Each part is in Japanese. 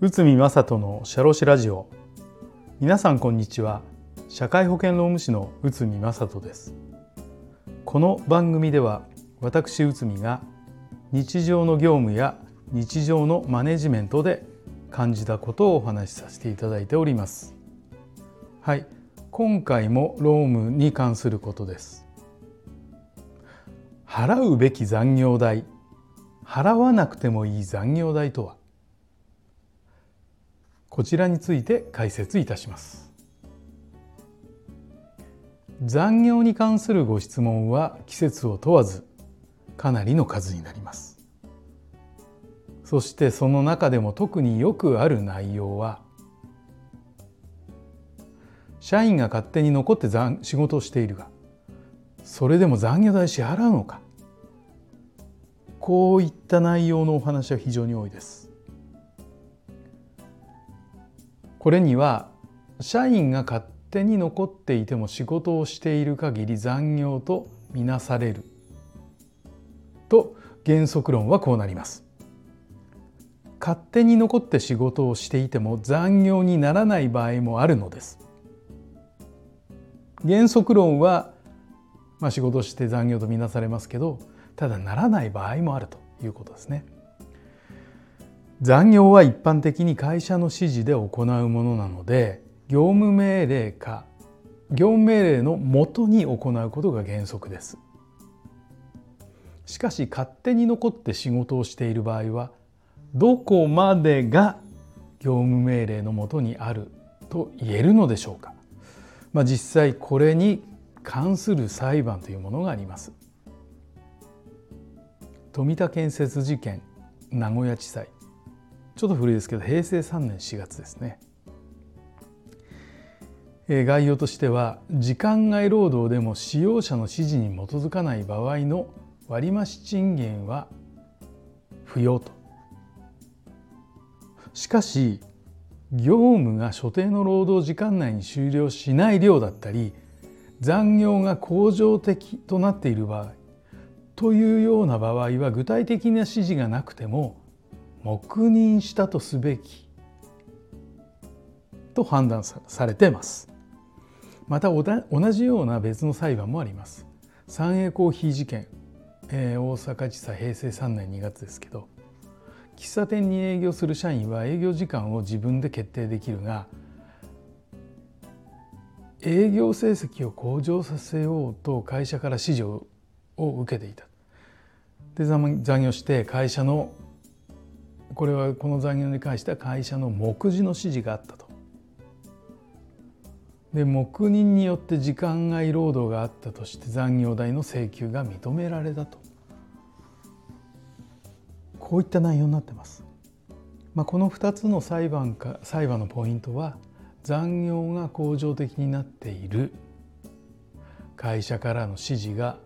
内海正人のシャロシラジオ。皆さんこんにちは。社会保険労務士の内海正人です。この番組では私内海が日常の業務や日常のマネジメントで感じたことをお話しさせていただいております。はい。今回も労務に関することです。払うべき残業代。払わなくてもいい残業代とは？こちらについて解説いたします。残業に関するご質問は季節を問わずかなりの数になります。そしてその中でも特によくある内容は社員が勝手に残って仕事をしているがそれでも残業代支払うのか？こういった内容のお話は非常に多いです。これには社員が勝手に残っていても仕事をしている限り残業とみなされる。と原則論はこうなります。勝手に残って仕事をしていても残業にならない場合もあるのです。原則論は、まあ、仕事して残業とみなされますけどただならない場合もあるということですね。残業は一般的に会社の指示で行うものなので業務命令か業務命令のもとに行うことが原則です。しかし勝手に残って仕事をしている場合はどこまでが業務命令のもとにあると言えるのでしょうか、まあ、実際これに関する裁判というものがあります。富田建設事件名古屋地裁。ちょっと古いですけど平成3年4月ですね。概要としては時間外労働でも使用者の指示に基づかない場合の割増賃金は不要と。しかし業務が所定の労働時間内に終了しない量だったり残業が恒常的となっている場合というような場合は具体的な指示がなくても黙認したとすべきと判断されています。また同じような別の裁判もあります。三栄コーヒー事件、えー、大阪地裁平成3年2月ですけど喫茶店に営業する社員は営業時間を自分で決定できるが営業成績を向上させようと会社から指示を受けていた。で残業して会社のこれはこの残業に関しては会社の目次の指示があったと。で黙認によって時間外労働があったとして残業代の請求が認められたとこういった内容になってます。まあ、この2つの裁判か裁判のポイントは残業が恒常的になっている。会社からの指示が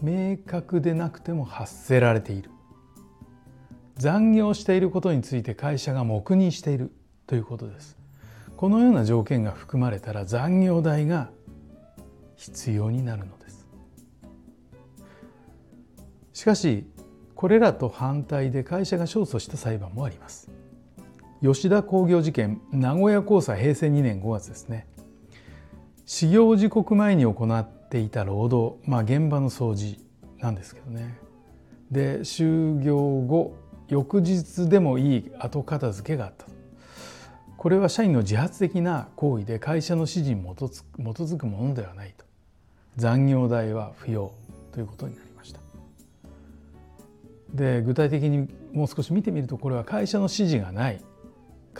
明確でなくても発せられている。残業していることについて会社が黙認しているということです。このような条件が含まれたら残業代が必要になるのです。しかしこれらと反対で会社が勝訴した裁判もあります。吉田工業事件名古屋高裁平成2年5月ですね。始業時刻前に行っていた労働まあ現場の掃除なんですけどね。で就業後翌日でもいい後片付けがあった。これは社員の自発的な行為で会社の指示に基づくものではないと。残業代は不要ということになりました。で具体的にもう少し見てみるとこれは会社の指示がない。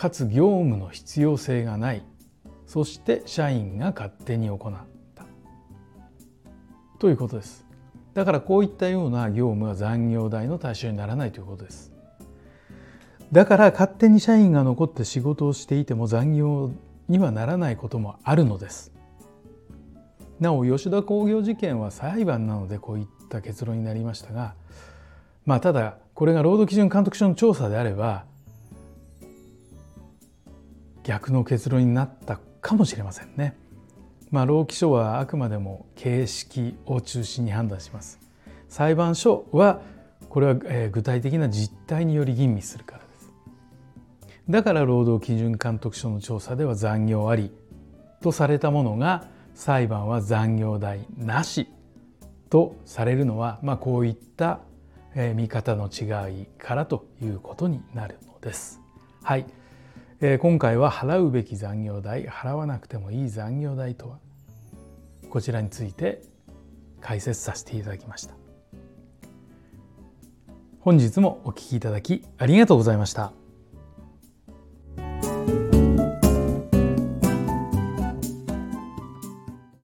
かつ業務の必要性がない。そして社員が勝手に行った。ということです。だからこういったような業務は残業代の対象にならないということです。だから勝手に社員が残って仕事をしていても残業にはならないこともあるのです。なお吉田工業事件は裁判なのでこういった結論になりましたがまあただこれが労働基準監督署の調査であれば逆の結論になったかもしれませんね。まあ、労基署はあくまでも形式を中心に判断します。裁判所はこれは具体的な実態により吟味するからですだから労働基準監督署の調査では残業ありとされたものが裁判は残業代なしとされるのは、まあ、こういった見方の違いからということになるのです。はい、えー、今回は払うべき残業代払わなくてもいい残業代とは？こちらについて解説させていただきました。本日もお聴きいただきありがとうございました。